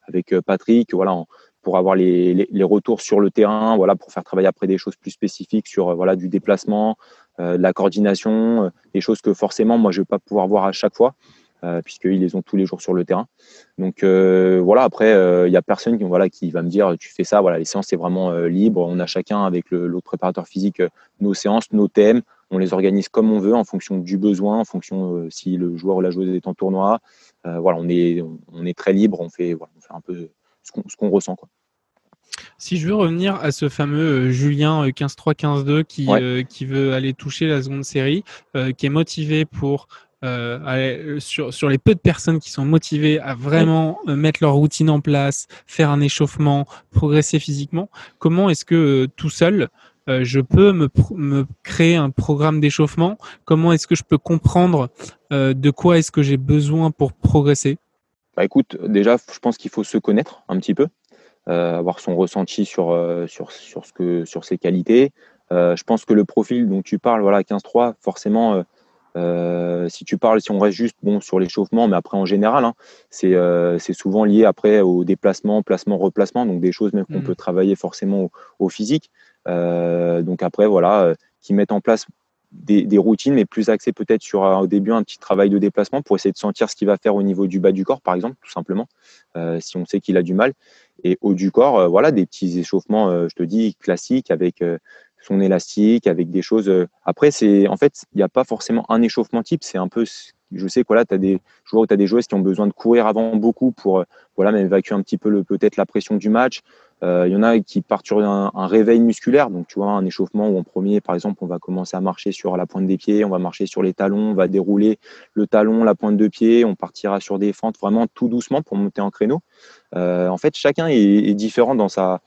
avec Patrick, voilà, pour avoir les, les, retours sur le terrain, voilà, pour faire travailler après des choses plus spécifiques sur, voilà, du déplacement, euh, de la coordination, euh, des choses que forcément moi je vais pas pouvoir voir à chaque fois euh, puisqu'ils les ont tous les jours sur le terrain. Donc voilà, après, il n'y a personne qui, voilà, qui va me dire tu fais ça, voilà, les séances c'est vraiment libre, on a chacun avec l'autre préparateur physique nos séances, nos thèmes, on les organise comme on veut en fonction du besoin, en fonction si le joueur ou la joueuse est en tournoi. voilà, on est, on est très libre, on fait, voilà, on fait un peu ce qu'on ressent. Quoi. Si je veux revenir à ce fameux euh, Julien 15-3, euh, 15-2 qui, euh, qui veut aller toucher la seconde série, qui est motivé pour aller, sur, sur les peu de personnes qui sont motivées à vraiment mettre leur routine en place, faire un échauffement, progresser physiquement, comment est-ce que tout seul, je peux me, me, créer un programme d'échauffement? Comment est-ce que je peux comprendre de quoi est-ce que j'ai besoin pour progresser? Bah écoute, déjà, je pense qu'il faut se connaître un petit peu. Euh, avoir son ressenti sur, euh, sur, sur, ce que, sur ses qualités. Euh, je pense que le profil dont tu parles, voilà, 15-3, forcément, si tu parles, si on reste juste bon sur l'échauffement, mais après en général, hein, c'est souvent lié après au déplacement, placement, replacement, donc des choses même qu'on mmh. peut travailler forcément au, physique. donc après, voilà, qui mettent en place des, routines, mais plus axées peut-être sur au début un petit travail de déplacement pour essayer de sentir ce qu'il va faire au niveau du bas du corps, par exemple, tout simplement, si on sait qu'il a du mal et haut du corps, euh, voilà, des petits échauffements, euh, je te dis, classiques avec euh, son élastique, avec des choses. Après, en fait, il n'y a pas forcément un échauffement type. C'est un peu, je sais que là, tu as des joueurs ou des joueuses qui ont besoin de courir avant beaucoup pour voilà, même évacuer un petit peu peut-être la pression du match. Il y en a qui partent sur un, réveil musculaire. Donc, tu vois, un échauffement où en premier, par exemple, on va commencer à marcher sur la pointe des pieds, on va marcher sur les talons, on va dérouler le talon, la pointe de pied, on partira sur des fentes vraiment tout doucement pour monter en créneau. Euh, en fait, chacun est, différent dans sa,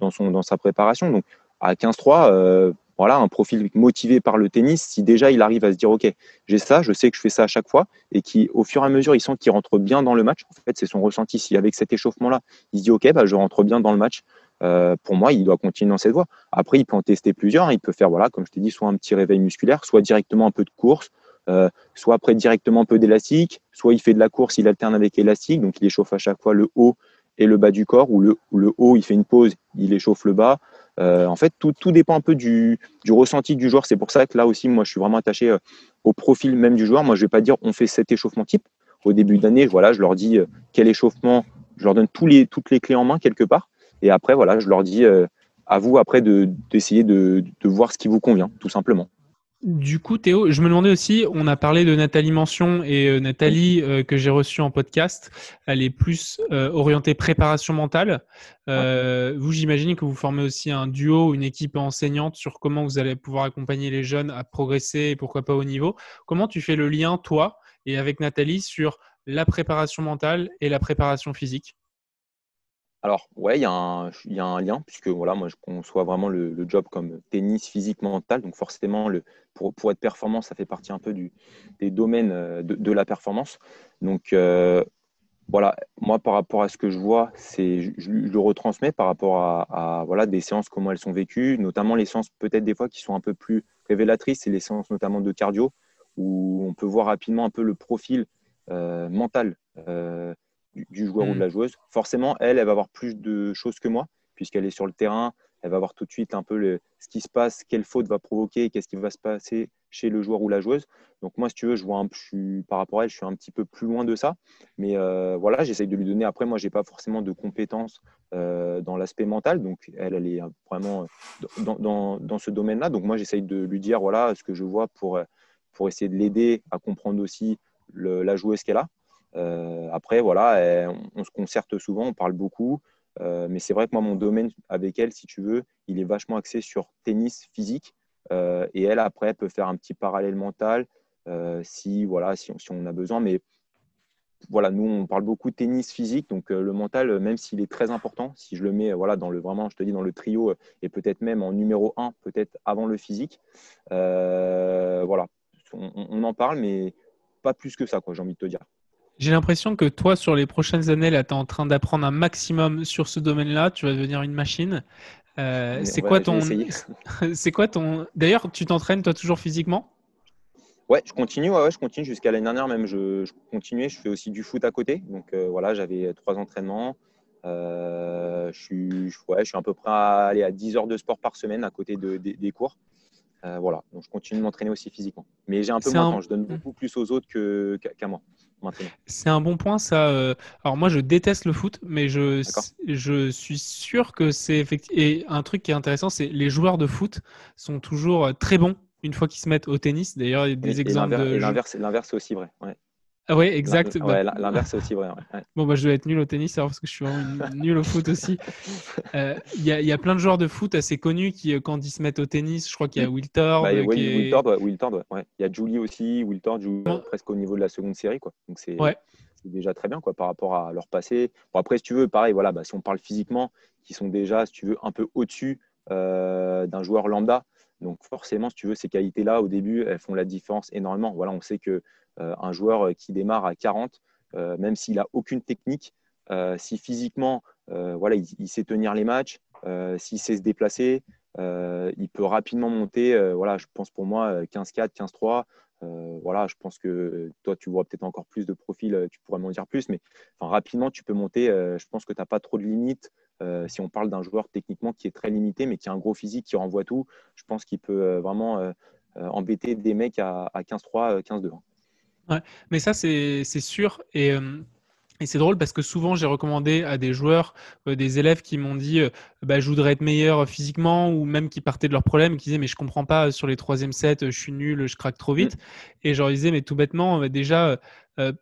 dans, son, dans sa préparation. Donc, à 15-3, euh, voilà, un profil motivé par le tennis, si déjà il arrive à se dire, OK, j'ai ça, je sais que je fais ça à chaque fois, et qui, au fur et à mesure, il sent qu'il rentre bien dans le match. En fait, c'est son ressenti. Si avec cet échauffement-là, il se dit, OK, bah, je rentre bien dans le match, euh, pour moi, il doit continuer dans cette voie. Après, il peut en tester plusieurs. Il peut faire, voilà, comme je t'ai dit, soit un petit réveil musculaire, soit directement un peu de course, soit après directement un peu d'élastique, soit il fait de la course, il alterne avec élastique, donc il échauffe à chaque fois le haut et le bas du corps, ou le haut, il fait une pause, il échauffe le bas. Euh, en fait, tout, dépend un peu du, du ressenti du joueur. C'est pour ça que là aussi, moi, je suis vraiment attaché euh, au profil même du joueur. Moi, je ne vais pas dire on fait cet échauffement type. Au début d'année, voilà, je leur dis euh, quel échauffement, je leur donne tous les, toutes les clés en main quelque part. Et après, voilà, je leur dis à vous après d'essayer de, de, de, voir ce qui vous convient, tout simplement. Du coup, Théo, je me demandais aussi, on a parlé de Nathalie Mention et euh, Nathalie euh, que j'ai reçue en podcast, elle est plus euh, orientée préparation mentale. Vous, j'imagine que vous formez aussi un duo, une équipe enseignante sur comment vous allez pouvoir accompagner les jeunes à progresser et pourquoi pas au niveau. Comment tu fais le lien, toi, et avec Nathalie, sur la préparation mentale et la préparation physique? Alors, ouais, il y, a un lien, puisque voilà, moi, je conçois vraiment le, job comme tennis physique mental. Donc, forcément, le, pour, pour, être performant, ça fait partie un peu du, des domaines euh, de, la performance. Donc, euh, voilà, moi, par rapport à ce que je vois, c'est, je, le retransmets par rapport à, voilà, des séances, comment elles sont vécues, notamment les séances peut-être des fois qui sont un peu plus révélatrices, c'est les séances notamment de cardio, où on peut voir rapidement un peu le profil euh, mental du, joueur ou de hmm. la joueuse. Forcément, elle, elle va avoir plus de choses que moi, puisqu'elle est sur le terrain. Elle va voir tout de suite un peu le, ce qui se passe, quelle faute va provoquer, qu'est-ce qui va se passer chez le joueur ou la joueuse. Donc moi, si tu veux, je vois un, je par rapport à elle, je suis un petit peu plus loin de ça. Mais euh, voilà, j'essaye de lui donner. Après, moi, j'ai pas forcément de compétences euh, dans l'aspect mental. Donc elle, elle est vraiment dans, dans, dans ce domaine-là. Donc moi, j'essaye de lui dire voilà ce que je vois pour, pour essayer de l'aider à comprendre aussi la joueuse qu'elle a. Euh, après, voilà, on, se concerte souvent, on parle beaucoup. Euh, mais c'est vrai que moi, mon domaine avec elle, si tu veux, il est vachement axé sur tennis physique. Euh, et elle, après, peut faire un petit parallèle mental si, voilà, si, on a besoin. Mais voilà, nous, on parle beaucoup de tennis physique. Donc, le mental, même s'il est très important, si je le mets voilà, dans le, vraiment, je te dis, dans le trio et peut-être même en numéro 1, peut-être avant le physique, voilà, on, on, en parle, mais pas plus que ça, j'ai envie de te dire. J'ai l'impression que toi, sur les prochaines années, là, tu es en train d'apprendre un maximum sur ce domaine-là. Tu vas devenir une machine. Euh, c'est quoi ton. quoi ton. D'ailleurs, tu t'entraînes toi toujours physiquement? Ouais, je continue. Ouais, je continue jusqu'à l'année dernière même. Je, je, continuais. Je fais aussi du foot à côté. Donc euh, voilà, j'avais trois entraînements. Euh, je, suis, ouais, je suis à peu près à aller à 10 heures de sport par semaine à côté de, des cours. voilà, donc je continue de m'entraîner aussi physiquement. Mais j'ai un peu moins de temps. Je donne mmh. beaucoup plus aux autres qu'à moi. C'est un bon point, ça. Euh, alors moi, je déteste le foot, mais je, je suis sûr que c'est effectivement. Et un truc qui est intéressant, c'est les joueurs de foot sont toujours euh, très bons une fois qu'ils se mettent au tennis. D'ailleurs, il y a des exemples de. L'inverse, c'est aussi vrai. Ouais. Ah ouais, exact. Bah l'inverse, c'est aussi vrai. Bon, bah, je dois être nul au tennis alors, parce que je suis vraiment nul au foot aussi. Euh, il y, y, a plein de joueurs de foot assez connus qui, quand ils se mettent au tennis, je crois qu'il y a Wiltord. Bah, oui, Wiltord, ouais. Il y a Julie aussi. Wiltord joue presque au niveau de la seconde série. Quoi. Donc, c'est déjà très bien quoi, par rapport à leur passé. Bon, après, si tu veux, pareil, voilà, bah, si on parle physiquement, qui sont déjà, si tu veux, un peu au-dessus euh, d'un joueur lambda. Donc, forcément, si tu veux, ces qualités-là, au début, elles font la différence énormément. Voilà, on sait que euh, un joueur euh, qui démarre à 40, euh, même s'il n'a aucune technique, si physiquement voilà, il, sait tenir les matchs, s'il sait se déplacer, il peut rapidement monter. voilà, je pense pour moi 15-4, 15-3. voilà, je pense que toi, tu vois peut-être encore plus de profils, tu pourrais m'en dire plus, mais rapidement, tu peux monter. je pense que tu n'as pas trop de limites. Si on parle d'un joueur techniquement qui est très limité, mais qui a un gros physique, qui renvoie tout, je pense qu'il peut vraiment embêter des mecs à, à 15-3, 15-2. Ouais, mais ça, c'est sûr. Et, euh, et c'est drôle parce que souvent, j'ai recommandé à des joueurs, euh, des élèves qui m'ont dit euh, bah, Je voudrais être meilleur physiquement, ou même qui partaient de leurs problèmes, qui disaient Mais je comprends pas, sur les troisième sets, je suis nul, je craque trop vite. Mmh. Et je leur disais Mais tout bêtement, déjà,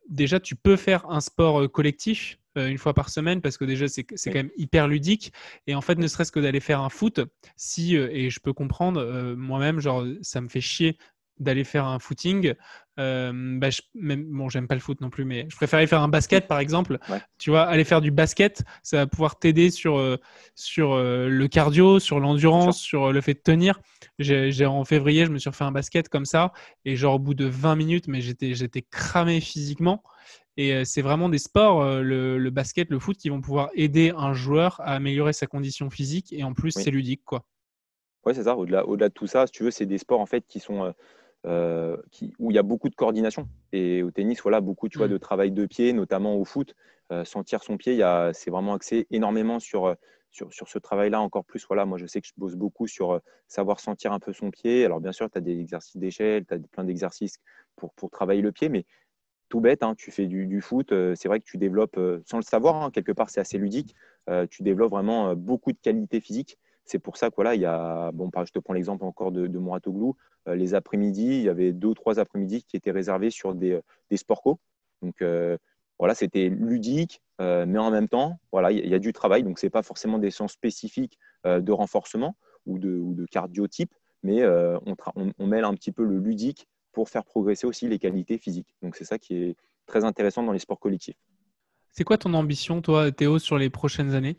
déjà, tu peux faire un sport collectif. Une fois par semaine parce que déjà c'est quand même hyper ludique et en fait ne serait-ce que d'aller faire un foot si et je peux comprendre moi-même genre ça me fait chier d'aller faire un footing. Euh, bah, je, même, bon, j'aime pas le foot non plus, mais je préfère aller faire un basket par exemple. Tu vois, aller faire du basket, ça va pouvoir t'aider sur, euh, sur euh, le cardio, sur l'endurance, sur le fait de tenir. J'ai, en février, je me suis refait un basket comme ça, et genre au bout de 20 minutes, mais j'étais, j'étais cramé physiquement. Et c'est vraiment des sports, le, le, basket, le foot, qui vont pouvoir aider un joueur à améliorer sa condition physique, et en plus, c'est ludique, quoi. Ouais, c'est ça. Au-delà, au-delà de tout ça, si tu veux, c'est des sports en fait qui sont euh, qui, où il y a beaucoup de coordination. Et au tennis, voilà, beaucoup tu vois, mm. de travail de pied, notamment au foot. Euh, sentir son pied, c'est vraiment axé énormément sur, euh, sur, sur ce travail-là. Encore plus, voilà, moi je sais que je bosse beaucoup sur savoir sentir un peu son pied. Alors bien sûr, tu as des exercices d'échelle, tu as plein d'exercices pour, pour travailler le pied, mais tout bête, hein, tu fais du, foot, c'est vrai que tu développes, sans le savoir, hein, quelque part c'est assez ludique, tu développes vraiment beaucoup de qualités physiques c'est pour ça que voilà, il y a, bon, je te prends l'exemple encore de, de Mouratoglou, les après-midi, il y avait deux ou trois après-midi qui étaient réservés sur des, des sports. Donc voilà, c'était ludique, mais en même temps, voilà, il y, a du travail. Donc, ce n'est pas forcément des séances spécifiques de renforcement ou de, ou de cardiotype, mais on, on, mêle un petit peu le ludique pour faire progresser aussi les qualités physiques. Donc, c'est ça qui est très intéressant dans les sports collectifs. C'est quoi ton ambition, toi, Théo, sur les prochaines années?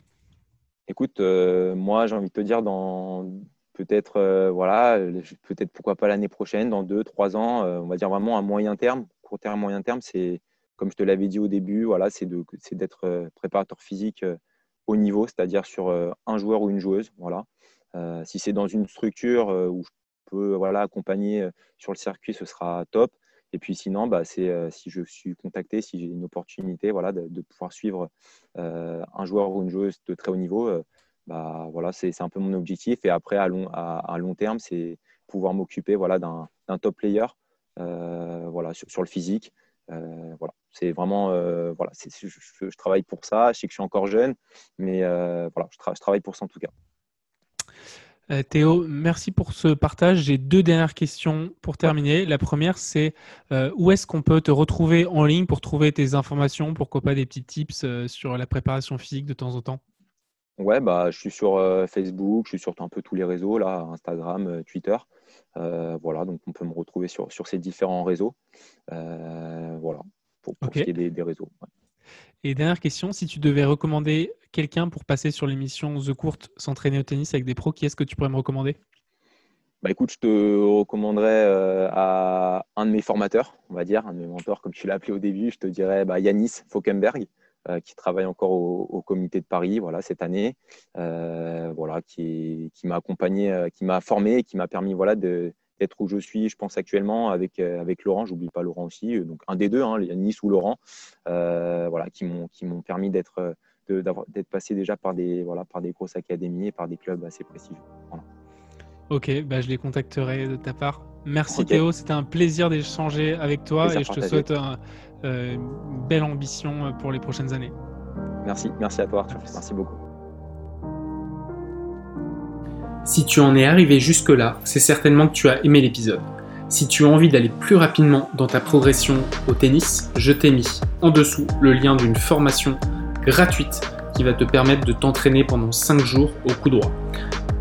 Écoute, moi, j'ai envie de te dire, dans peut-être, voilà, peut-être pourquoi pas l'année prochaine, dans deux, trois ans, on va dire vraiment à moyen terme, court terme, moyen terme, c'est comme je te l'avais dit au début, voilà, c'est d'être euh, préparateur physique euh, au niveau, c'est-à-dire sur euh, un joueur ou une joueuse. Voilà. si c'est dans une structure où je voilà, accompagner sur le circuit, ce sera top. Et puis sinon, bah, c'est si je suis contacté, si j'ai une opportunité voilà, de, pouvoir suivre un joueur ou une joueuse de très haut niveau, bah, voilà, c'est un peu mon objectif. Et après, à long, à, long terme, c'est pouvoir m'occuper voilà, d'un top player voilà, sur, le physique. voilà c'est vraiment, euh, voilà, je, travaille pour ça. Je sais que je suis encore jeune, mais euh, voilà, je, travaille pour ça en tout cas. Euh, Théo, merci pour ce partage. J'ai deux dernières questions pour terminer. La première, c'est où est-ce qu'on peut te retrouver en ligne pour trouver tes informations, pourquoi pas des petits tips sur la préparation physique de temps en temps? Ouais, bah, je suis sur Facebook, je suis sur un peu tous les réseaux, là, Instagram, Twitter. voilà, donc on peut me retrouver sur, sur ces différents réseaux. voilà, pour, ce qui est des, réseaux. Et dernière question, si tu devais recommander quelqu'un pour passer sur l'émission The Court s'entraîner au tennis avec des pros, qui est-ce que tu pourrais me recommander? Bah écoute, je te recommanderais euh, à un de mes formateurs, on va dire, un de mes mentors, comme tu l'as appelé au début, je te dirais bah, Yanis Falkenberg, euh, qui travaille encore au, comité de Paris voilà, cette année, euh, voilà, qui, m'a accompagné, qui m'a formé qui m'a permis voilà, de, d'être où je suis, je pense actuellement, avec, euh, avec Laurent. J'oublie pas Laurent aussi. Euh, donc un des deux, hein, Nice ou Laurent, euh, voilà, qui m'ont permis d'être d'être passé déjà par des voilà par des grosses académies et par des clubs assez prestigieux. Ok, bah je les contacterai de ta part. Merci Théo, c'était un plaisir d'échanger avec toi et je te souhaite une belle ambition pour les prochaines années. Merci, merci à toi Arthur, merci beaucoup. Si tu en es arrivé jusque-là, c'est certainement que tu as aimé l'épisode. Si tu as envie d'aller plus rapidement dans ta progression au tennis, je t'ai mis en dessous le lien d'une formation gratuite qui va te permettre de t'entraîner pendant 5 jours au coup droit.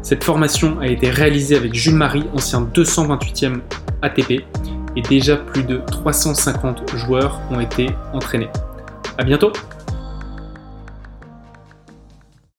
Cette formation a été réalisée avec Jules Marie, ancien 228e ATP, et déjà plus de 350 joueurs ont été entraînés. A bientôt